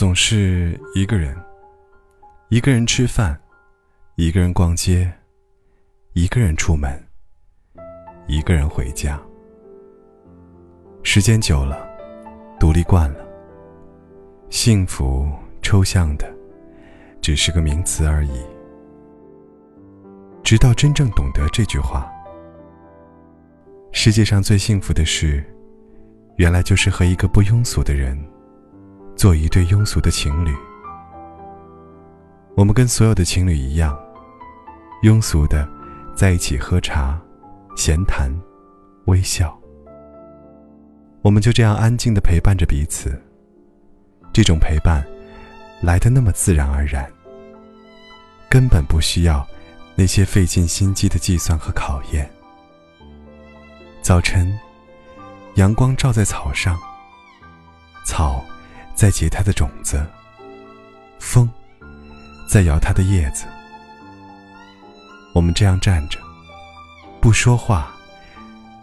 总是一个人，一个人吃饭，一个人逛街，一个人出门，一个人回家。时间久了，独立惯了，幸福抽象的，只是个名词而已。直到真正懂得这句话，世界上最幸福的事，原来就是和一个不庸俗的人。做一对庸俗的情侣，我们跟所有的情侣一样，庸俗的在一起喝茶、闲谈、微笑。我们就这样安静的陪伴着彼此。这种陪伴来的那么自然而然，根本不需要那些费尽心机的计算和考验。早晨，阳光照在草上，草。在结它的种子，风在摇它的叶子。我们这样站着，不说话，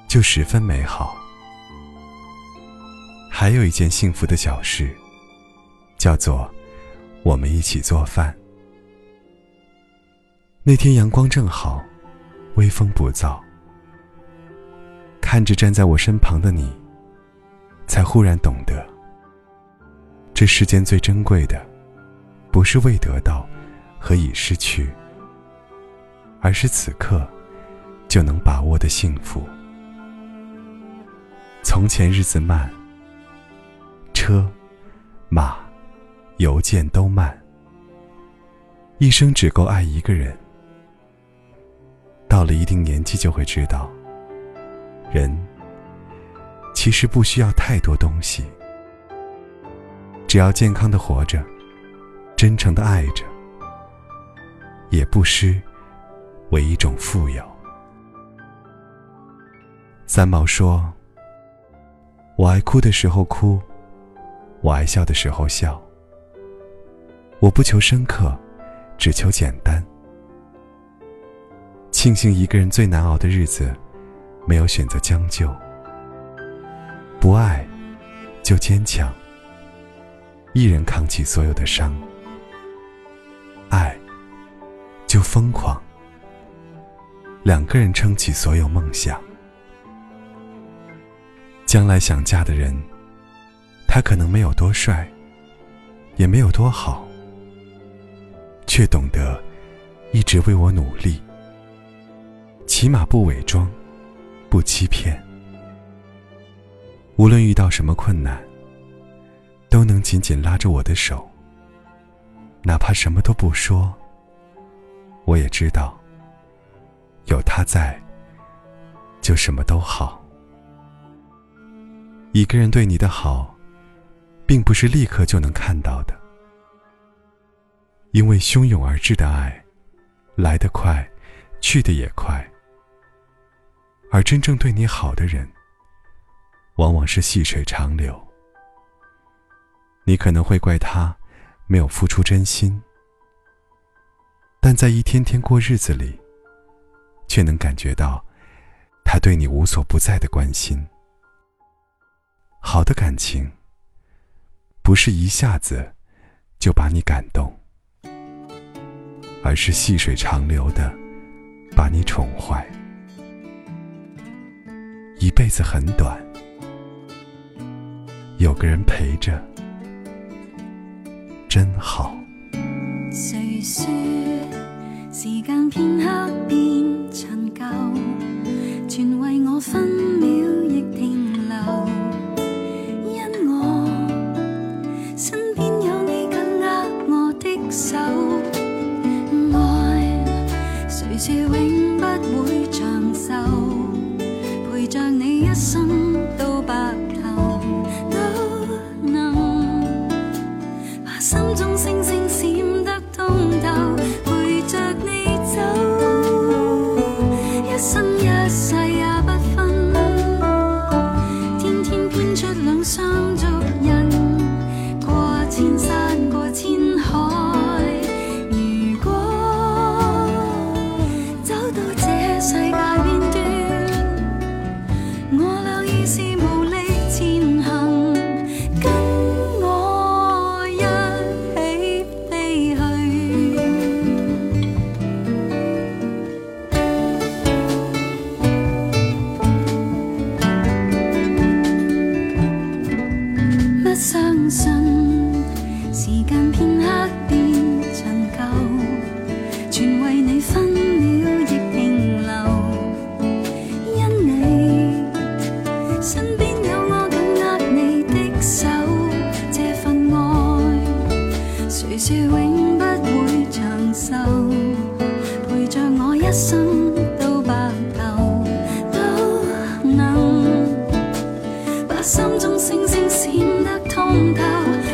就十分美好。还有一件幸福的小事，叫做我们一起做饭。那天阳光正好，微风不燥，看着站在我身旁的你，才忽然懂得。这世间最珍贵的，不是未得到和已失去，而是此刻就能把握的幸福。从前日子慢，车马邮件都慢，一生只够爱一个人。到了一定年纪，就会知道，人其实不需要太多东西。只要健康的活着，真诚的爱着，也不失为一种富有。三毛说：“我爱哭的时候哭，我爱笑的时候笑。我不求深刻，只求简单。庆幸一个人最难熬的日子，没有选择将就。不爱，就坚强。”一人扛起所有的伤，爱就疯狂；两个人撑起所有梦想。将来想嫁的人，他可能没有多帅，也没有多好，却懂得一直为我努力，起码不伪装，不欺骗。无论遇到什么困难。都能紧紧拉着我的手，哪怕什么都不说，我也知道，有他在，就什么都好。一个人对你的好，并不是立刻就能看到的，因为汹涌而至的爱，来得快，去得也快，而真正对你好的人，往往是细水长流。你可能会怪他没有付出真心，但在一天天过日子里，却能感觉到他对你无所不在的关心。好的感情，不是一下子就把你感动，而是细水长流的把你宠坏。一辈子很短，有个人陪着。好。谁说时间片刻变陈旧全为我分秒亦停留因我身边有你紧握我的手爱谁说永不会长寿陪着你一生到白我俩已是无力前行，跟我一起飞去。不相信。把心中星星闪得通透。